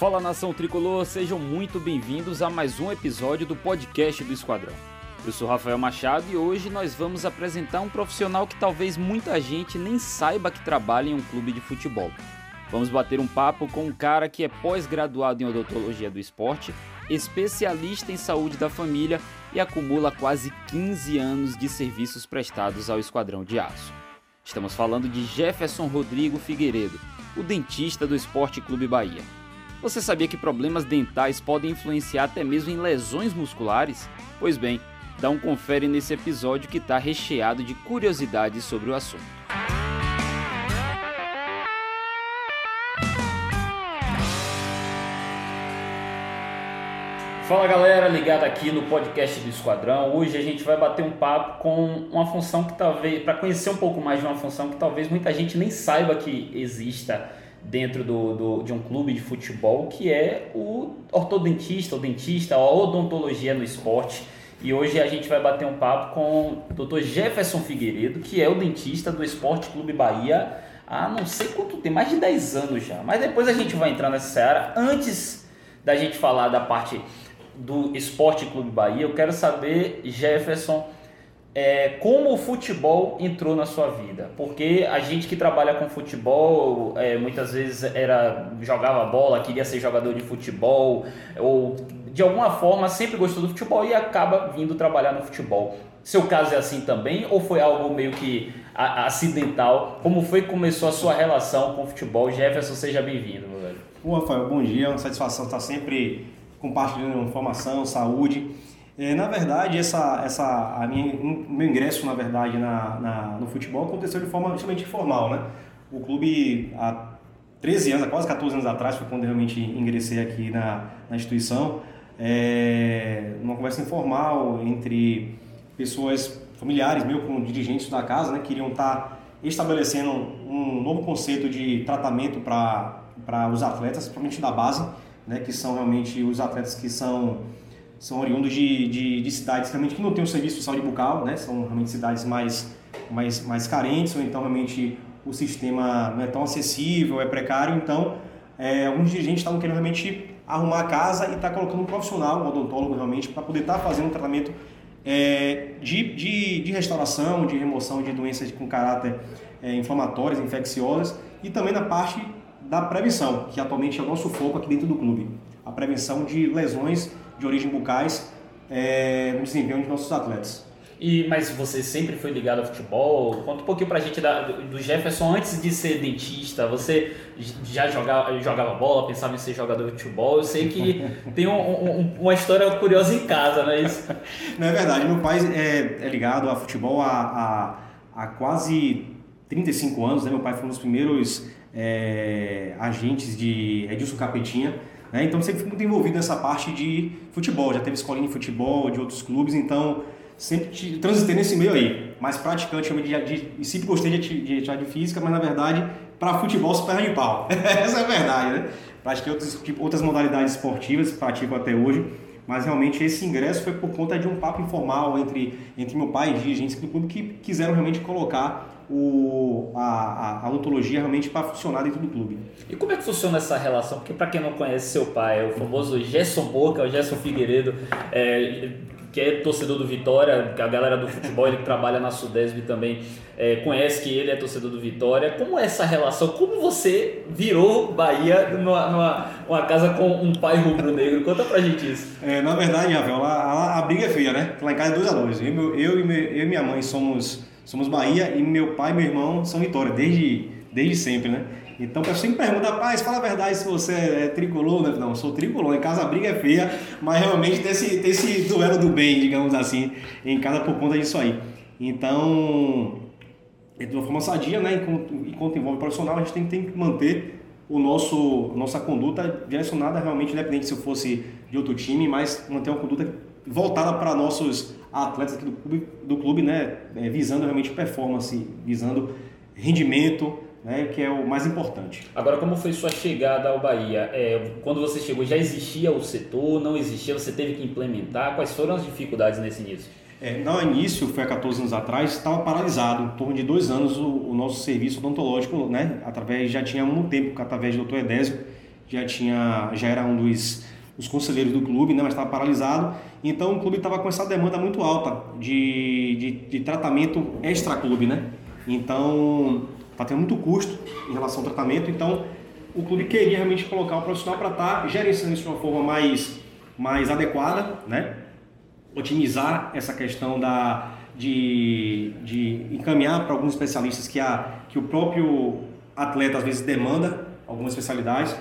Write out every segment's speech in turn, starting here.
Fala nação tricolor, sejam muito bem-vindos a mais um episódio do podcast do Esquadrão. Eu sou Rafael Machado e hoje nós vamos apresentar um profissional que talvez muita gente nem saiba que trabalha em um clube de futebol. Vamos bater um papo com um cara que é pós-graduado em odontologia do esporte, especialista em saúde da família e acumula quase 15 anos de serviços prestados ao Esquadrão de Aço. Estamos falando de Jefferson Rodrigo Figueiredo, o dentista do Esporte Clube Bahia. Você sabia que problemas dentais podem influenciar até mesmo em lesões musculares? Pois bem, dá um confere nesse episódio que está recheado de curiosidades sobre o assunto. Fala galera, ligada aqui no podcast do Esquadrão. Hoje a gente vai bater um papo com uma função que talvez, para conhecer um pouco mais de uma função que talvez muita gente nem saiba que exista dentro do, do, de um clube de futebol, que é o ortodentista, o dentista, a odontologia no esporte. E hoje a gente vai bater um papo com o Dr. Jefferson Figueiredo, que é o dentista do Esporte Clube Bahia há não sei quanto tempo, mais de 10 anos já. Mas depois a gente vai entrar nessa área. Antes da gente falar da parte do Esporte Clube Bahia, eu quero saber, Jefferson, é, como o futebol entrou na sua vida? Porque a gente que trabalha com futebol, é, muitas vezes era jogava bola, queria ser jogador de futebol, ou de alguma forma sempre gostou do futebol e acaba vindo trabalhar no futebol. Seu caso é assim também ou foi algo meio que acidental? Como foi que começou a sua relação com o futebol? Jefferson, seja bem-vindo, meu velho. Bom, Rafael, bom dia, uma satisfação estar sempre compartilhando informação, saúde. É, na verdade, essa, essa, a minha, meu ingresso, na verdade, na, na, no futebol aconteceu de forma extremamente informal, né? O clube, há 13 anos, quase 14 anos atrás, foi quando realmente ingressei aqui na, na instituição, é, numa conversa informal entre pessoas familiares, meu como dirigentes da casa, né, queriam estar estabelecendo um novo conceito de tratamento para os atletas, principalmente da base, né, que são realmente os atletas que são são oriundos de, de, de, cidades realmente que não têm um serviço de saúde bucal, né? São realmente cidades mais, mais, mais carentes, ou então realmente o sistema não é tão acessível, é precário. Então, é, alguns dirigentes estavam querendo realmente arrumar a casa e estar tá colocando um profissional, um odontólogo realmente, para poder estar tá fazendo um tratamento é, de, de, de, restauração, de remoção de doenças com caráter é, inflamatórias, infecciosas e também na parte da prevenção, que atualmente é o nosso foco aqui dentro do clube. A prevenção de lesões de origem bucais é, no desempenho de nossos atletas. E, mas você sempre foi ligado ao futebol? Conta um pouquinho pra gente da, do Jefferson antes de ser dentista. Você já jogava, jogava bola, pensava em ser jogador de futebol? Eu sei que tem um, um, uma história curiosa em casa, não é isso? Não é verdade. Meu pai é, é ligado a futebol há, há, há, quase 35 anos. Né? Meu pai foi um dos primeiros é, agentes de Edilson Capetinha né? Então sempre fui muito envolvido nessa parte de futebol, já teve escolinha de futebol, de outros clubes, então sempre transitei nesse meio aí. Mais praticante, eu de, de, sempre gostei de, de atividade física, mas na verdade, para futebol, se perna de pau. Essa é a verdade, né? Pratiquei outras, tipo, outras modalidades esportivas, pratico até hoje, mas realmente esse ingresso foi por conta de um papo informal entre, entre meu pai e dirigentes do clube que quiseram realmente colocar o, a, a, a odontologia realmente para funcionar dentro do clube. E como é que funciona essa relação? Porque para quem não conhece seu pai, é o famoso Gerson Boca, o Gerson Figueiredo, é, que é torcedor do Vitória, a galera do futebol, ele que trabalha na Sudesb também é, conhece que ele é torcedor do Vitória. Como é essa relação? Como você virou Bahia numa, numa uma casa com um pai rubro-negro? Conta pra gente isso. É, na verdade, Rafael, a, a, briga é feia, né? Lá em casa é dois a dois. Eu, eu, eu, eu e minha mãe somos somos Bahia e meu pai e meu irmão são Vitória, desde, desde sempre, né? Então o pessoal sempre pergunta, rapaz, fala a verdade se você é tricolor, né? Não, sou tricolor, em casa a briga é feia, mas realmente tem esse, tem esse duelo do bem, digamos assim, em casa por conta disso aí. Então, de uma forma sadia, né? Enquanto, enquanto envolve profissional, a gente tem, tem que manter o nosso nossa conduta direcionada realmente, independente se eu fosse de outro time, mas manter uma conduta voltada para nossos atletas aqui do clube, do clube né, é, visando realmente performance, visando rendimento, né, que é o mais importante. Agora, como foi sua chegada ao Bahia? É, quando você chegou, já existia o setor? Não existia? Você teve que implementar? Quais foram as dificuldades nesse início? É, no início, foi há 14 anos atrás, estava paralisado, em torno de dois anos, o, o nosso serviço odontológico, né, através, já tinha um tempo, através do Dr. Edésio, já tinha, já era um dos, dos conselheiros do clube, né, mas estava paralisado. Então o clube estava com essa demanda muito alta de, de, de tratamento extra-clube, né? Então está tendo muito custo em relação ao tratamento. Então o clube queria realmente colocar o profissional para estar tá gerenciando isso de uma forma mais, mais adequada, né? Otimizar essa questão da, de, de encaminhar para alguns especialistas que, a, que o próprio atleta às vezes demanda algumas especialidades,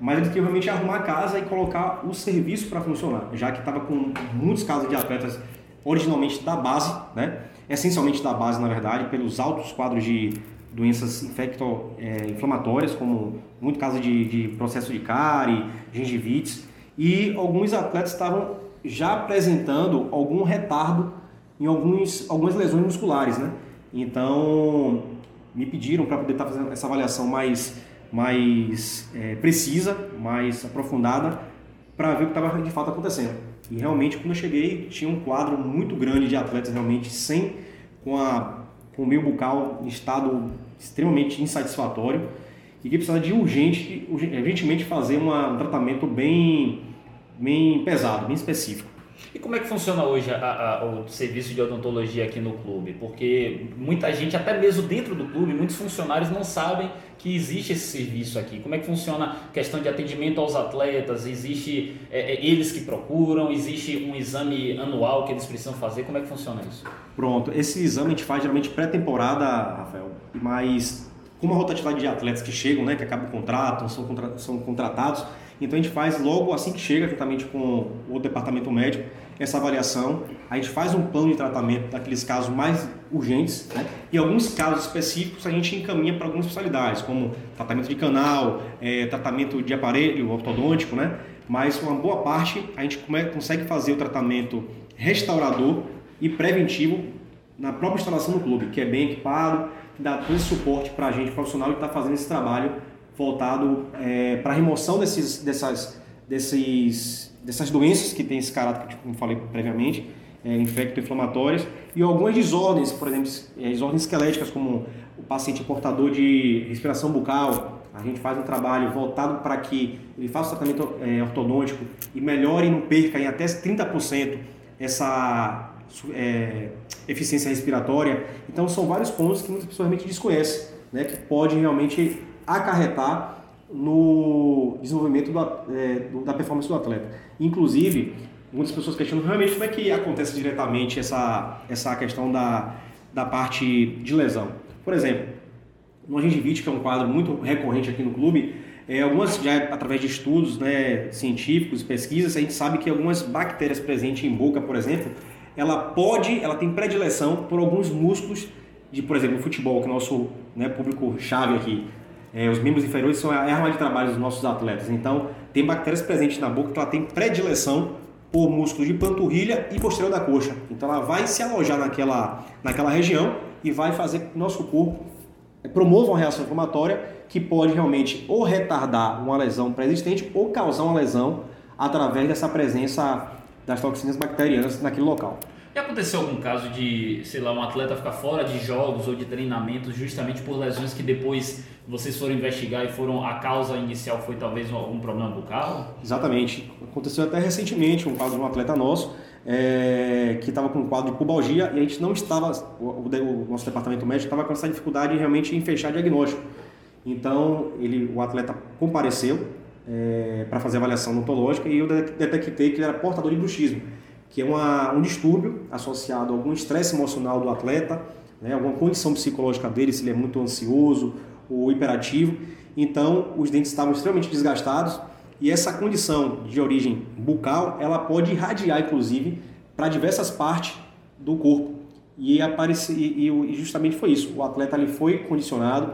mas ele queria realmente arrumar a casa e colocar o serviço para funcionar, já que estava com muitos casos de atletas originalmente da base, né? essencialmente da base na verdade, pelos altos quadros de doenças infecto-inflamatórias, é, como muito caso de, de processo de cárie, gengivites, e alguns atletas estavam já apresentando algum retardo em alguns, algumas lesões musculares, né? Então, me pediram para poder estar tá fazendo essa avaliação mais, mais é, precisa, mais aprofundada, para ver o que estava de fato acontecendo. E realmente, quando eu cheguei, tinha um quadro muito grande de atletas realmente sem, com, a, com o meio bucal em estado extremamente insatisfatório e que precisava de urgente, urgentemente fazer uma, um tratamento bem, bem pesado, bem específico. E como é que funciona hoje a, a, o serviço de odontologia aqui no clube? Porque muita gente, até mesmo dentro do clube, muitos funcionários não sabem que existe esse serviço aqui. Como é que funciona a questão de atendimento aos atletas? Existe é, é, eles que procuram? Existe um exame anual que eles precisam fazer? Como é que funciona isso? Pronto, esse exame a gente faz geralmente pré-temporada, Rafael, mas com uma rotatividade de atletas que chegam, né, que acabam o contrato, são, contra, são contratados, então a gente faz logo assim que chega, juntamente com o departamento médico, essa avaliação. A gente faz um plano de tratamento daqueles casos mais urgentes, né? e alguns casos específicos a gente encaminha para algumas especialidades, como tratamento de canal, é, tratamento de aparelho ortodôntico, né? Mas uma boa parte a gente consegue fazer o tratamento restaurador e preventivo na própria instalação do clube, que é bem equipado, que dá todo esse suporte para a gente profissional que está fazendo esse trabalho voltado é, para a remoção desses, dessas, desses, dessas doenças que têm esse caráter, como falei previamente, é, infecto-inflamatórias, e algumas desordens, por exemplo, é, desordens esqueléticas, como o paciente portador de respiração bucal. A gente faz um trabalho voltado para que ele faça o tratamento é, ortodôntico e melhore e não perca em até 30% essa é, eficiência respiratória. Então, são vários pontos que muitas pessoas realmente desconhecem, né, que pode realmente acarretar no desenvolvimento do, é, da performance do atleta. Inclusive, muitas pessoas questionam realmente como é que acontece diretamente essa, essa questão da, da parte de lesão. Por exemplo, no gengivite, que é um quadro muito recorrente aqui no clube, é, algumas já através de estudos né, científicos, pesquisas, a gente sabe que algumas bactérias presentes em boca, por exemplo, ela pode, ela tem predileção por alguns músculos de, por exemplo, futebol, que é o nosso né, público chave aqui. É, os membros inferiores são a arma de trabalho dos nossos atletas. Então, tem bactérias presentes na boca que ela tem predileção por músculos de panturrilha e posterior da coxa. Então, ela vai se alojar naquela, naquela região e vai fazer que o nosso corpo promova uma reação inflamatória que pode realmente ou retardar uma lesão pré-existente ou causar uma lesão através dessa presença das toxinas bacterianas naquele local. Já aconteceu algum caso de, sei lá, um atleta ficar fora de jogos ou de treinamentos justamente por lesões que depois vocês foram investigar e foram a causa inicial foi talvez algum problema bucal? Exatamente. Aconteceu até recentemente um caso de um atleta nosso é, que estava com um quadro de pubalgia e a gente não estava, o, o nosso departamento médico estava com essa dificuldade realmente em fechar diagnóstico. Então ele, o atleta compareceu é, para fazer avaliação odontológica e eu detectei que ele era portador de bruxismo que é uma, um distúrbio associado a algum estresse emocional do atleta, né, alguma condição psicológica dele, se ele é muito ansioso ou hiperativo. Então, os dentes estavam extremamente desgastados e essa condição de origem bucal, ela pode irradiar, inclusive, para diversas partes do corpo. E, apareci, e, e, justamente foi isso. O atleta ali foi condicionado,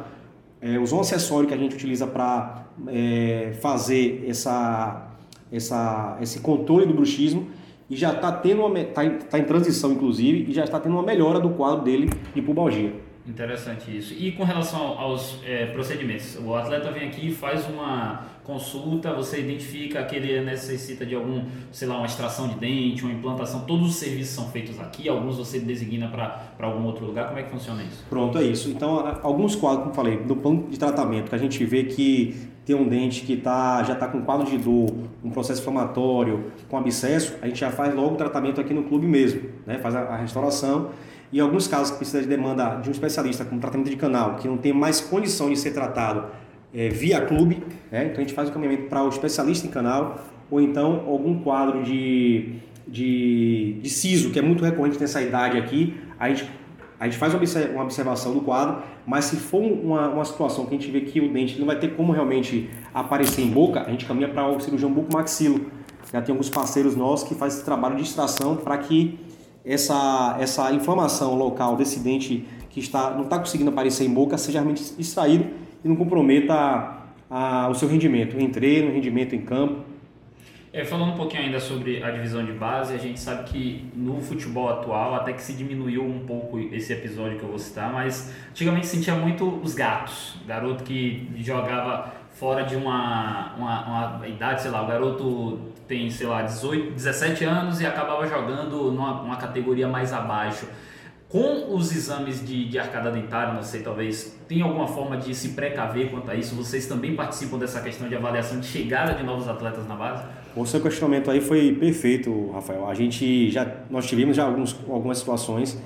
é, usou um acessório que a gente utiliza para é, fazer essa, essa, esse controle do bruxismo e já está tendo uma, tá, tá em transição inclusive e já está tendo uma melhora do quadro dele de pubalgia. Interessante isso. E com relação aos é, procedimentos, o atleta vem aqui faz uma consulta, você identifica que ele necessita de algum, sei lá, uma extração de dente, uma implantação, todos os serviços são feitos aqui, alguns você designa para algum outro lugar, como é que funciona isso? Pronto, é isso. Então, alguns quadros, como falei, do plano de tratamento, que a gente vê que tem um dente que tá, já está com quadro de dor, um processo inflamatório, com abscesso, a gente já faz logo o tratamento aqui no clube mesmo, né? faz a, a restauração. Em alguns casos que precisa de demanda de um especialista, como tratamento de canal, que não tem mais condição de ser tratado é, via clube, né? então a gente faz o caminhamento para o especialista em canal, ou então algum quadro de, de, de siso, que é muito recorrente nessa idade aqui, a gente a gente faz uma observação do quadro, mas se for uma, uma situação que a gente vê que o dente não vai ter como realmente aparecer em boca, a gente caminha para o cirurgião bucomaxilo. Já tem alguns parceiros nossos que fazem esse trabalho de extração para que essa, essa inflamação local desse dente que está, não está conseguindo aparecer em boca seja realmente extraído e não comprometa a, a, o seu rendimento em treino, rendimento em campo. É, falando um pouquinho ainda sobre a divisão de base, a gente sabe que no futebol atual até que se diminuiu um pouco esse episódio que eu vou citar, mas antigamente sentia muito os gatos, garoto que jogava fora de uma, uma, uma, idade, sei lá, o garoto tem, sei lá, 18, 17 anos e acabava jogando numa, categoria mais abaixo. Com os exames de, de arcada dentária, não sei, talvez, tem alguma forma de se precaver quanto a isso? Vocês também participam dessa questão de avaliação de chegada de novos atletas na base? O seu questionamento aí foi perfeito, Rafael. A gente já, nós tivemos já alguns, algumas situações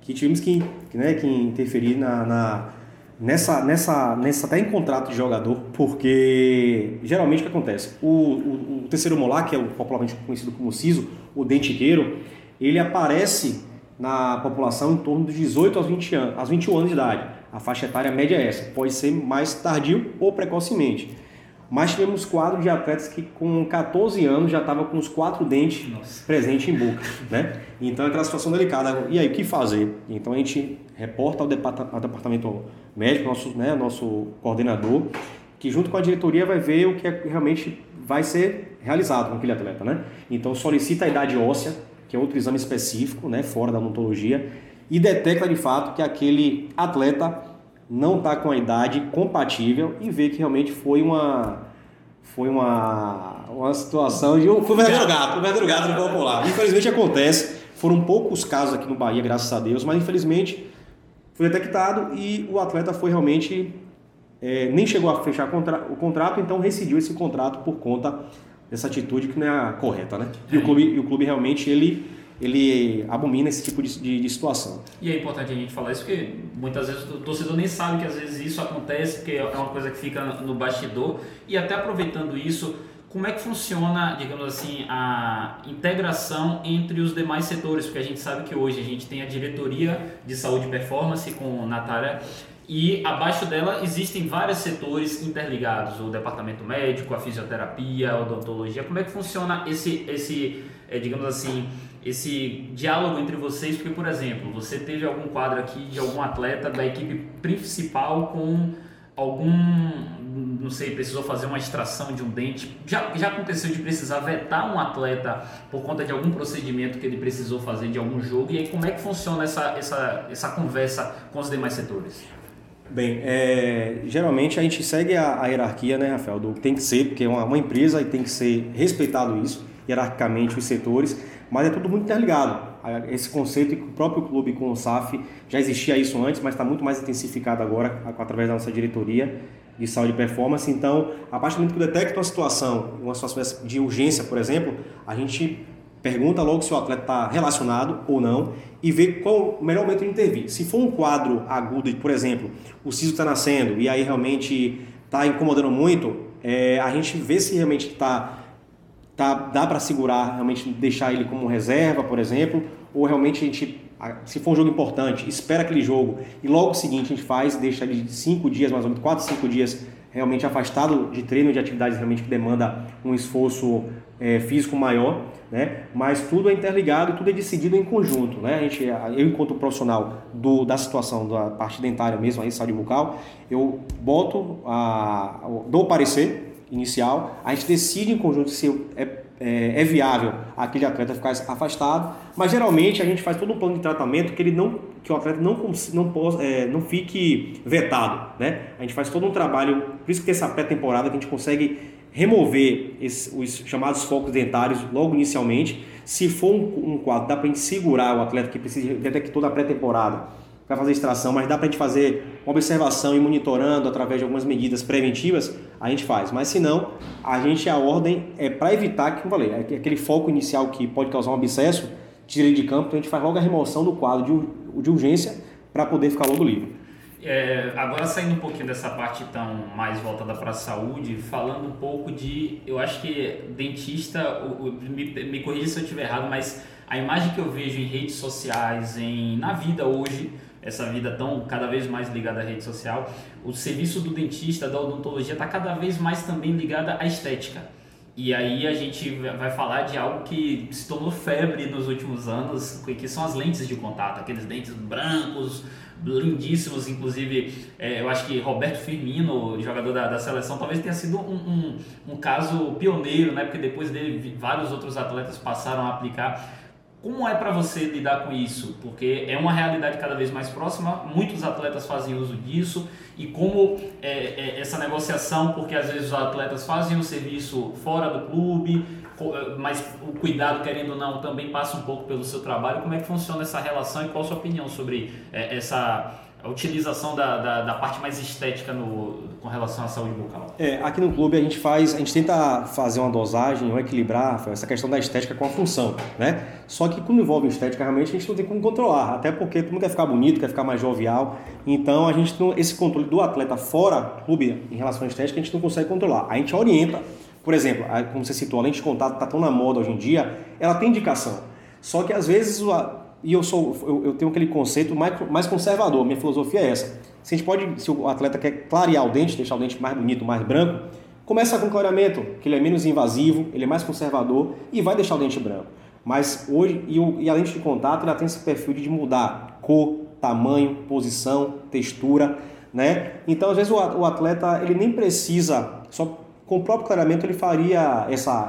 que tivemos que, né, que interferir na, na nessa, nessa, nessa até em contrato de jogador, porque geralmente o que acontece? O, o, o terceiro molar, que é o popularmente conhecido como siso, o dentiqueiro, ele aparece na população em torno dos 18 aos, 20 anos, aos 21 anos de idade. A faixa etária média é essa, pode ser mais tardio ou precocemente. Mas tivemos quadros de atletas que com 14 anos já estavam com os quatro dentes Nossa. presentes em boca, né? Então é aquela situação delicada. E aí, o que fazer? Então a gente reporta ao, departamento médico, nosso, né, nosso coordenador, que junto com a diretoria vai ver o que é, realmente vai ser realizado com aquele atleta, né? Então solicita a idade óssea, que é outro exame específico, né, fora da odontologia, e detecta de fato que aquele atleta não está com a idade compatível e vê que realmente foi uma foi uma, uma situação de um, um verdadeiro gato, um verdadeiro gato no popular. Infelizmente acontece, foram poucos casos aqui no Bahia, graças a Deus, mas infelizmente foi detectado e o atleta foi realmente é, nem chegou a fechar contra, o contrato, então rescindiu esse contrato por conta dessa atitude que não é a correta, né? E o clube, e o clube realmente ele ele abomina esse tipo de, de, de, situação. E é importante a gente falar isso porque muitas vezes o torcedor nem sabe que às vezes isso acontece, porque é uma coisa que fica no bastidor. E até aproveitando isso, como é que funciona, digamos assim, a integração entre os demais setores? Porque a gente sabe que hoje a gente tem a diretoria de saúde e performance com Natália e abaixo dela existem vários setores interligados, o departamento médico, a fisioterapia, a odontologia. Como é que funciona esse, esse é, digamos assim, esse diálogo entre vocês? Porque, por exemplo, você teve algum quadro aqui de algum atleta da equipe principal com algum, não sei, precisou fazer uma extração de um dente. Já, já aconteceu de precisar vetar um atleta por conta de algum procedimento que ele precisou fazer de algum jogo? E aí, como é que funciona essa, essa, essa conversa com os demais setores? Bem, é, geralmente a gente segue a, a, hierarquia, né, Rafael, do tem que ser, porque é uma, uma, empresa e tem que ser respeitado isso, hierarquicamente, os setores, mas é tudo muito interligado. Esse conceito que o próprio clube com o SAF já existia isso antes, mas está muito mais intensificado agora através da nossa diretoria de saúde e performance. Então, a partir do momento que detecta uma situação, uma situação de urgência, por exemplo, a gente pergunta logo se o atleta está relacionado ou não e vê qual o melhor momento de intervir. Se for um quadro agudo, por exemplo, o siso está nascendo e aí realmente está incomodando muito, é, a gente vê se realmente está tá, dá para segurar, realmente deixar ele como reserva, por exemplo, ou realmente a gente, se for um jogo importante, espera aquele jogo e logo seguinte a gente faz, deixa ele de 5 dias, mais ou menos 4, 5 dias realmente afastado de treino, de atividades realmente que demanda um esforço é, físico maior, né? Mas tudo é interligado, tudo é decidido em conjunto, né? A gente, eu enquanto profissional do, da situação da parte dentária mesmo, aí saúde bucal, eu boto a, dou o parecer inicial, a gente decide em conjunto se é, é, é, viável aquele atleta ficar afastado, mas geralmente a gente faz todo um plano de tratamento que ele não que o atleta não não, é, não fique vetado, né? A gente faz todo um trabalho, por isso que tem essa pré-temporada que a gente consegue remover os chamados focos dentários logo inicialmente. Se for um, um quadro, dá para a gente segurar o atleta que precisa detectou na pré-temporada para fazer extração, mas dá para a gente fazer uma observação e monitorando através de algumas medidas preventivas, a gente faz. Mas se não, a gente a ordem é para evitar que, como falei, é aquele foco inicial que pode causar um abscesso, tira ele de campo, então a gente faz logo a remoção do quadro de, de urgência para poder ficar logo livre. É, agora saindo um pouquinho dessa parte então mais voltada para a saúde, falando um pouco de, eu acho que dentista, me, me corrija se eu estiver errado, mas a imagem que eu vejo em redes sociais, em, na vida hoje, essa vida tão cada vez mais ligada à rede social, o serviço do dentista, da odontologia está cada vez mais também ligada à estética. E aí a gente vai falar de algo que se tornou febre nos últimos anos, que são as lentes de contato, aqueles dentes brancos, lindíssimos, inclusive é, eu acho que Roberto Firmino, jogador da, da seleção, talvez tenha sido um, um, um, caso pioneiro, né? porque depois dele vários outros atletas passaram a aplicar. Como é para você lidar com isso? Porque é uma realidade cada vez mais próxima, muitos atletas fazem uso disso, e como é, é essa negociação, porque às vezes os atletas fazem o serviço fora do clube, eh, mas o cuidado, querendo ou não, também passa um pouco pelo seu trabalho. Como é que funciona essa relação e qual a sua opinião sobre é, essa a utilização da, da, da, parte mais estética no, com relação à saúde bucal? É, aqui no clube a gente faz, a gente tenta fazer uma dosagem, ou equilibrar essa questão da estética com a função, né? Só que quando envolve estética, realmente a gente não tem como controlar, até porque todo mundo quer ficar bonito, quer ficar mais jovial, então a gente não, esse controle do atleta fora clube em relação à estética a gente não consegue controlar. A gente orienta por exemplo, como você citou, a lente de contato está tão na moda hoje em dia, ela tem indicação. Só que às vezes, e eu sou, eu, eu tenho aquele conceito mais, mais conservador, minha filosofia é essa. Se a gente pode, se o atleta quer clarear o dente, deixar o dente mais bonito, mais branco, começa com clareamento, que ele é menos invasivo, ele é mais conservador e vai deixar o dente branco. Mas hoje, e, o, e a lente de contato, ela tem esse perfil de mudar cor, tamanho, posição, textura, né? Então, às vezes, o atleta, ele nem precisa, só com o próprio clareamento ele faria essa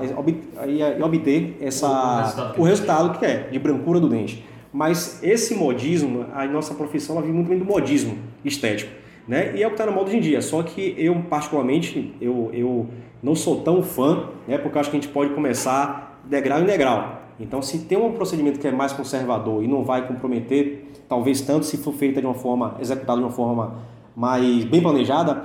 ia obter essa o resultado, o resultado que é de brancura do dente. Mas esse modismo, a nossa profissão ela vive muito bem do modismo estético, né? E é o que está na moda hoje em dia. Só que eu particularmente eu, eu não sou tão fã, né? Porque acho que a gente pode começar degrau em degrau. Então, se tem um procedimento que é mais conservador e não vai comprometer, talvez tanto se for feita de uma forma executada de uma forma mais bem planejada,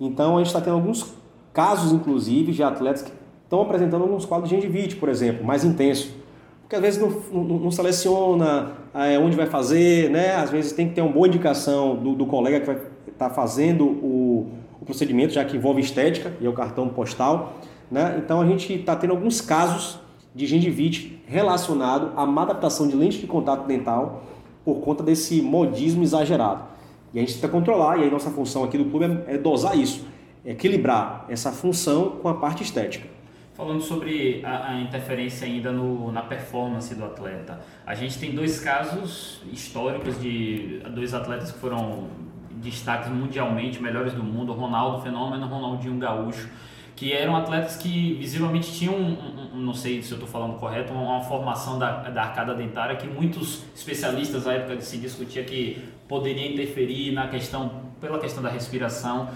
então a gente está tendo alguns casos, inclusive, de atletas que estão apresentando alguns quadros de gengivite, por exemplo, mais intenso. Porque às vezes não, não, não seleciona é, onde vai fazer, né? às vezes tem que ter uma boa indicação do, do colega que vai estar tá fazendo o, o, procedimento, já que envolve estética e é o cartão postal. Né? Então a gente está tendo alguns casos de gengivite relacionado à má adaptação de lente de contato dental por conta desse modismo exagerado. E a gente tenta controlar, e aí nossa função aqui do clube é, é dosar isso equilibrar essa função com a parte estética. Falando sobre a, a, interferência ainda no, na performance do atleta, a gente tem dois casos históricos de dois atletas que foram destaques mundialmente, melhores do mundo, Ronaldo Fenômeno Ronaldinho Gaúcho, que eram atletas que visivelmente tinham, um, um, não sei se eu estou falando correto, uma, uma formação da, da arcada dentária que muitos especialistas à época se discutia que poderia interferir na questão, pela questão da respiração.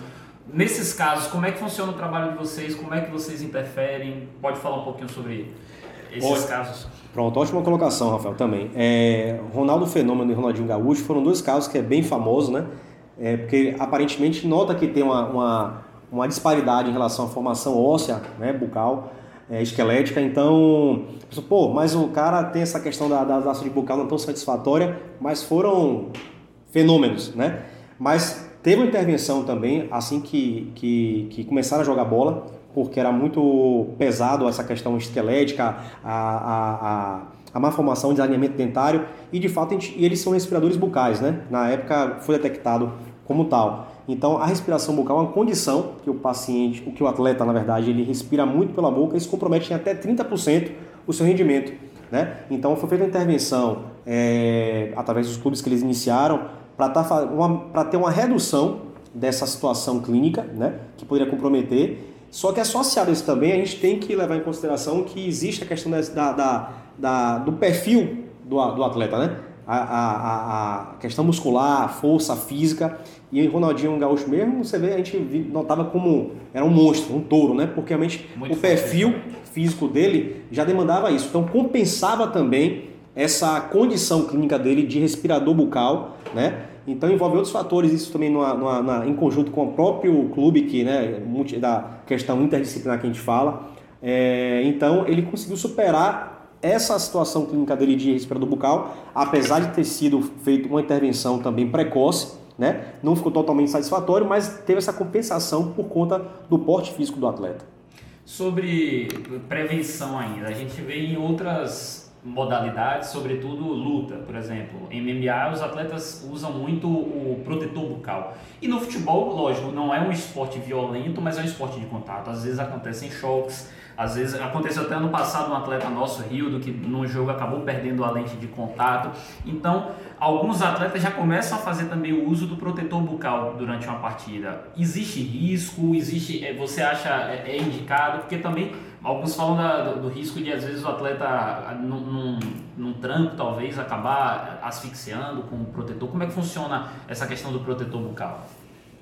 Nesses casos, como é que funciona o trabalho de vocês? Como é que vocês interferem? Pode falar um pouquinho sobre esses casos? Pronto, ótima colocação, Rafael, também. É, Ronaldo Fenômeno e Ronaldinho Gaúcho foram dois casos que é bem famoso, né? É, porque aparentemente nota que tem uma, uma, uma, disparidade em relação à formação óssea, né, bucal, é, esquelética, então, pô, mas o cara tem essa questão da, da, da bucal não tão satisfatória, mas foram fenômenos, né? Mas Teve uma intervenção também, assim que, que, que começaram a jogar bola, porque era muito pesado essa questão esquelética, a, a, a, a má formação de alinhamento dentário, e de fato gente, eles são respiradores bucais, né? Na época foi detectado como tal. Então, a respiração bucal é uma condição que o paciente, o que o atleta, na verdade, ele respira muito pela boca, isso compromete em até 30% o seu rendimento. Né? Então, foi feita uma intervenção é, através dos clubes que eles iniciaram para tá, ter uma redução dessa situação clínica, né, que poderia comprometer. Só que associado a isso também, a gente tem que levar em consideração que existe a questão da, da, da do perfil do, do atleta, né? A, a, a, questão muscular, a força física. E o Ronaldinho Gaúcho mesmo, você vê, a gente notava como era um monstro, um touro, né? Porque realmente Muito o perfil forte. físico dele já demandava isso. Então compensava também essa condição clínica dele de respirador bucal, né? Então envolve outros fatores, isso também numa, numa, em conjunto com o próprio clube, que, né, da questão interdisciplinar que a gente fala. É, então ele conseguiu superar essa situação clínica dele de respirador bucal, apesar de ter sido feita uma intervenção também precoce, né? Não ficou totalmente satisfatório, mas teve essa compensação por conta do porte físico do atleta. Sobre prevenção ainda, a gente vê em outras modalidades, sobretudo luta, por exemplo. Em MMA, os atletas usam muito o protetor bucal. E no futebol, lógico, não é um esporte violento, mas é um esporte de contato. Às vezes acontecem choques, às vezes aconteceu até ano passado um atleta nosso, Rildo, que no jogo acabou perdendo a lente de contato. Então, alguns atletas já começam a fazer também o uso do protetor bucal durante uma partida. Existe risco? Existe? É, você acha é, é indicado? Porque também alguns falam da, do, do, risco de às vezes o atleta num, num, tranco talvez acabar asfixiando com o protetor. Como é que funciona essa questão do protetor bucal?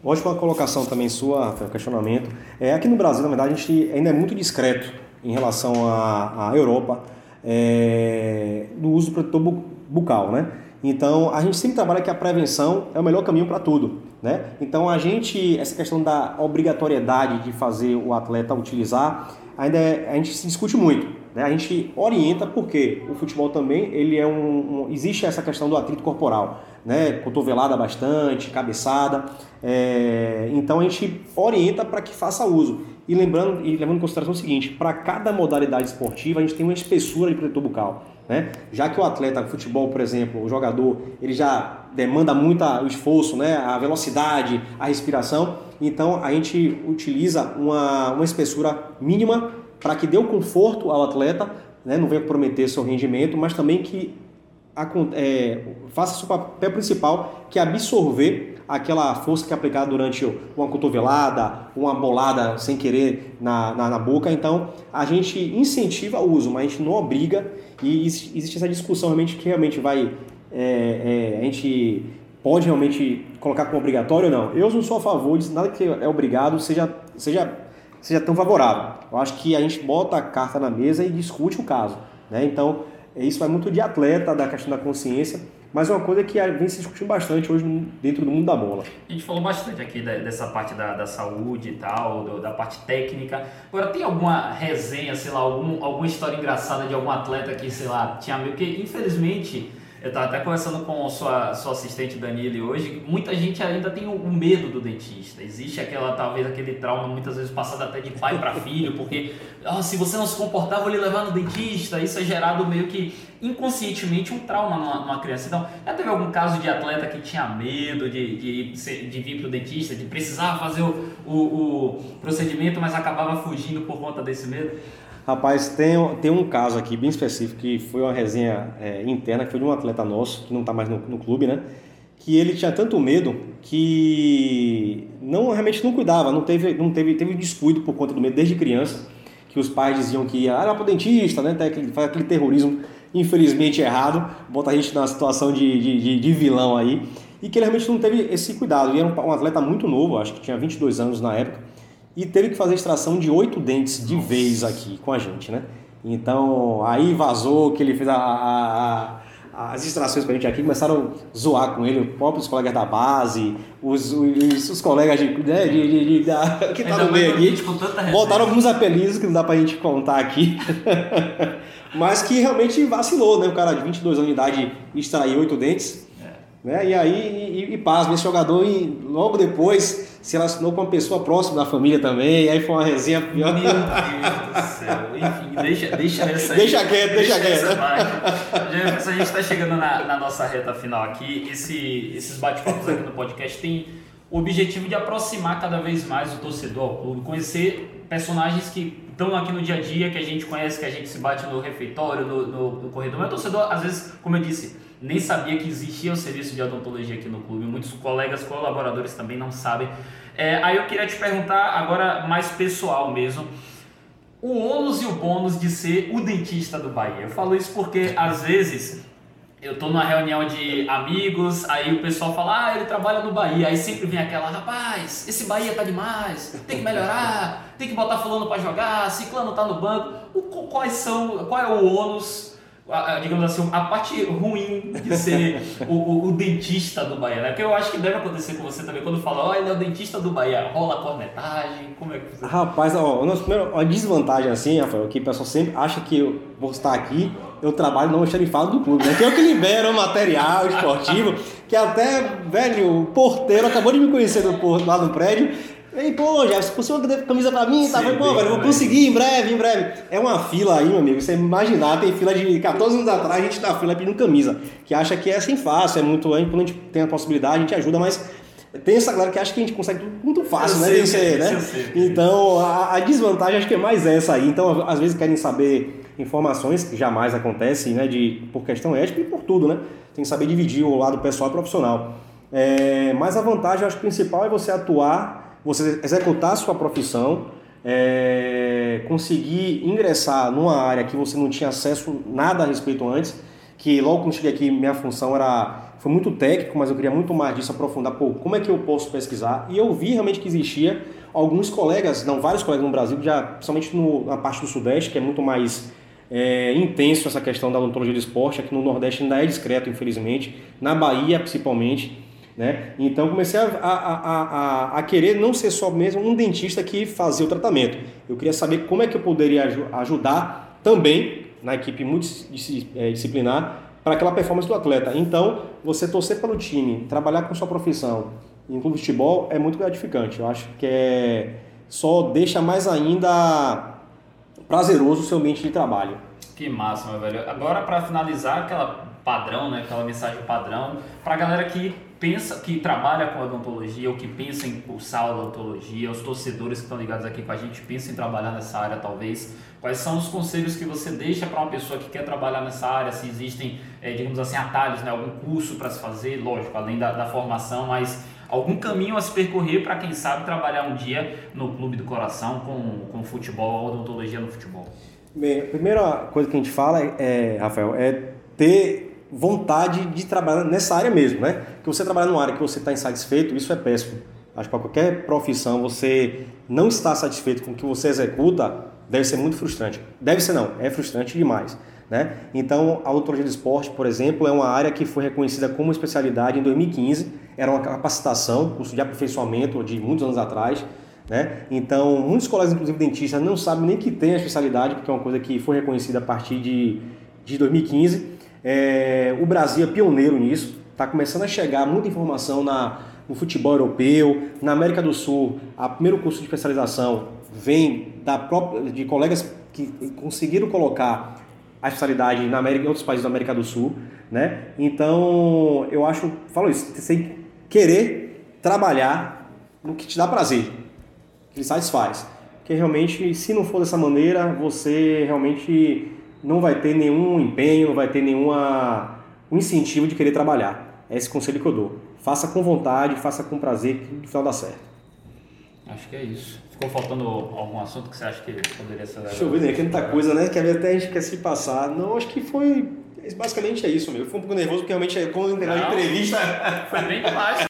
Ótima colocação também sua, questionamento. É, aqui no Brasil, na verdade, a gente ainda é muito discreto em relação à, à Europa é, no uso do protetor bucal, né? Então, a gente sempre trabalha que a prevenção é o melhor caminho para tudo, né? Então, a gente, essa questão da obrigatoriedade de fazer o atleta utilizar, ainda é, a gente se discute muito, né? A gente orienta porque o futebol também, ele é um, um existe essa questão do atrito corporal né, cotovelada bastante, cabeçada. É, então a gente orienta para que faça uso. E lembrando e levando em consideração o seguinte: para cada modalidade esportiva a gente tem uma espessura de protetor bucal. Né? Já que o atleta, futebol, por exemplo, o jogador, ele já demanda muito o esforço, né? a velocidade, a respiração, então a gente utiliza uma, uma espessura mínima para que dê o conforto ao atleta, né? não venha comprometer seu rendimento, mas também que é, faça seu papel principal, que é absorver aquela força que é aplicada durante uma cotovelada, uma bolada sem querer na, na, na, boca. Então, a gente incentiva o uso, mas a gente não obriga e existe essa discussão realmente que realmente vai... É, é, a gente pode realmente colocar como obrigatório ou não. Eu não sou a favor de nada que é obrigado seja, seja, seja tão favorável. Eu acho que a gente bota a carta na mesa e discute o caso. Né? Então, isso vai muito de atleta, da questão da consciência, mas é uma coisa que vem se discutindo bastante hoje dentro do mundo da bola. A gente falou bastante aqui dessa parte da, da saúde e tal, da parte técnica. Agora, tem alguma resenha, sei lá, algum, alguma história engraçada de algum atleta que, sei lá, tinha meio que, infelizmente, eu estava até conversando com sua, sua assistente Daniele hoje, muita gente ainda tem o, medo do dentista. Existe aquela, talvez, aquele trauma muitas vezes passado até de pai para filho, porque oh, se você não se comportar, vou lhe levar no dentista. Isso é gerado meio que inconscientemente um trauma numa, numa criança. Então, já teve algum caso de atleta que tinha medo de, de, de vir para o dentista, de precisar fazer o, o, o procedimento, mas acabava fugindo por conta desse medo? Rapaz, tem, tem um caso aqui bem específico que foi uma resenha é, interna, que foi de um atleta nosso, que não está mais no, no, clube, né? Que ele tinha tanto medo que não realmente não cuidava, não teve, não teve, teve descuido por conta do medo desde criança, que os pais diziam que ia ah, para o dentista, né? Faz aquele terrorismo infelizmente errado, bota a gente numa situação de, de, de, vilão aí, e que ele realmente não teve esse cuidado. Ele era um, um atleta muito novo, acho que tinha 22 anos na época, e teve que fazer extração de oito dentes de Nossa. vez aqui com a gente, né? Então, aí vazou que ele fez a, a, a, as extrações com a gente aqui, começaram a zoar com ele, os próprios colegas da base, os, os, os colegas de, né, de, de, de da, que tá no meio aqui, botaram alguns apelidos que não dá pra gente contar aqui, mas que realmente vacilou, né? O cara de 22 anos de idade extrair oito dentes. Né? E aí, e, e pasma, esse jogador, e logo depois se relacionou com uma pessoa próxima da família também, aí foi uma resenha pior. Meu Deus do céu. Enfim, deixa, deixa essa aí. Deixa quieto, deixa, deixa quieto. Jefferson, a gente está chegando na, na, nossa reta final aqui. Esse, esses bate-papos aqui no podcast tem o objetivo de aproximar cada vez mais o torcedor ao clube, conhecer personagens que estão aqui no dia a dia, que a gente conhece, que a gente se bate no refeitório, no, no, no corredor. Mas o torcedor, às vezes, como eu disse, nem sabia que existia o serviço de odontologia aqui no clube. Muitos colegas, colaboradores também não sabem. É, aí eu queria te perguntar agora mais pessoal mesmo. O ônus e o bônus de ser o dentista do Bahia. Eu falo isso porque às vezes eu tô numa reunião de amigos, aí o pessoal fala, ah, ele trabalha no Bahia, aí sempre vem aquela, rapaz, esse Bahia tá demais, tem que melhorar, tem que botar fulano para jogar, ciclano tá no banco. O, quais são, qual é o ônus a, digamos assim, a parte ruim de ser o, o, o, dentista do Bahia, né? Porque eu acho que deve acontecer com você também, quando fala, ó, oh, ele é o dentista do Bahia, rola cornetagem, como é que você... Rapaz, ó, a, primeiro, a desvantagem assim, Rafael, que o pessoal sempre acha que eu vou estar aqui, eu trabalho no xerifado do clube, né? Que é o que libera o material esportivo, que até, velho, o porteiro acabou de me conhecer do lá no prédio, Ei, pô, já você uma camisa pra mim, tá? Pô, velho, vou conseguir em breve, em breve. É uma fila aí, meu amigo. Você imaginar, tem fila de 14 anos atrás, a gente tá fila pedindo camisa. Que acha que é assim fácil, é muito. Quando a gente tem a possibilidade, a gente ajuda, mas tem essa galera que acha que a gente consegue tudo muito fácil, né? Sei, ser, né? Então, a, a, desvantagem acho que é mais essa aí. Então, às vezes querem saber informações que jamais acontecem, né? De, por questão ética e por tudo, né? Tem que saber dividir o lado pessoal e profissional. É, mas a vantagem, eu acho, principal é você atuar você executar sua profissão, é, conseguir ingressar numa área que você não tinha acesso nada a respeito antes, que logo eu cheguei aqui, minha função era foi muito técnico, mas eu queria muito mais disso, aprofundar, pô, como é que eu posso pesquisar? E eu vi realmente que existia alguns colegas, não, vários colegas no Brasil, já, principalmente no, na parte do Sudeste, que é muito mais é, intenso essa questão da odontologia do esporte, aqui no Nordeste ainda é discreto, infelizmente, na Bahia principalmente, né? Então comecei a, a, a, a, querer não ser só mesmo um dentista que fazia o tratamento. Eu queria saber como é que eu poderia ajudar também na equipe multidisciplinar para aquela performance do atleta. Então, você torcer pelo time, trabalhar com sua profissão em clube de futebol é muito gratificante. Eu acho que é só deixa mais ainda prazeroso o seu ambiente de trabalho. Que massa, meu velho. Agora, para finalizar, aquela padrão, né, aquela mensagem padrão, para a galera que pensa, que trabalha com odontologia ou que pensa em cursar odontologia, os torcedores que estão ligados aqui com a gente pensam em trabalhar nessa área talvez, quais são os conselhos que você deixa para uma pessoa que quer trabalhar nessa área, se existem, é, digamos assim, atalhos, né, algum curso para se fazer, lógico, além da, da formação, mas algum caminho a se percorrer para quem sabe trabalhar um dia no clube do coração com, com futebol, odontologia no futebol. Bem, a primeira coisa que a gente fala, é, Rafael, é ter vontade de trabalhar nessa área mesmo, né? Que você trabalhar numa área que você está insatisfeito, isso é péssimo. Acho que para qualquer profissão você não está satisfeito com o que você executa, deve ser muito frustrante. Deve ser não, é frustrante demais. Né? Então, a odontologia do esporte, por exemplo, é uma área que foi reconhecida como especialidade em 2015. Era uma capacitação, curso de aperfeiçoamento de muitos anos atrás. Né? Então, muitos colegas, inclusive dentistas, não sabem nem que tem a especialidade, porque é uma coisa que foi reconhecida a partir de, de 2015. É, o Brasil é pioneiro nisso, está começando a chegar muita informação na, no futebol europeu, na América do Sul. O primeiro curso de especialização vem da própria, de colegas que conseguiram colocar a especialidade na América, em outros países da América do Sul, né? Então, eu acho, falo isso, você tem que querer trabalhar no que te dá prazer, que lhe satisfaz. Porque realmente, se não for dessa maneira, você realmente não vai ter nenhum empenho, não vai ter nenhuma um incentivo de querer trabalhar. É esse conselho que eu dou. Faça com vontade, faça com prazer, que no final dá certo. Acho que é isso. Ficou faltando algum assunto que você acha que poderia ser Deixa eu ver, né? Que tanta coisa, né? Que até a gente quer se passar. Não, acho que foi. Basicamente é isso, meu. Eu fui um pouco nervoso porque realmente, quando eu entrei na entrevista. Foi bem demais.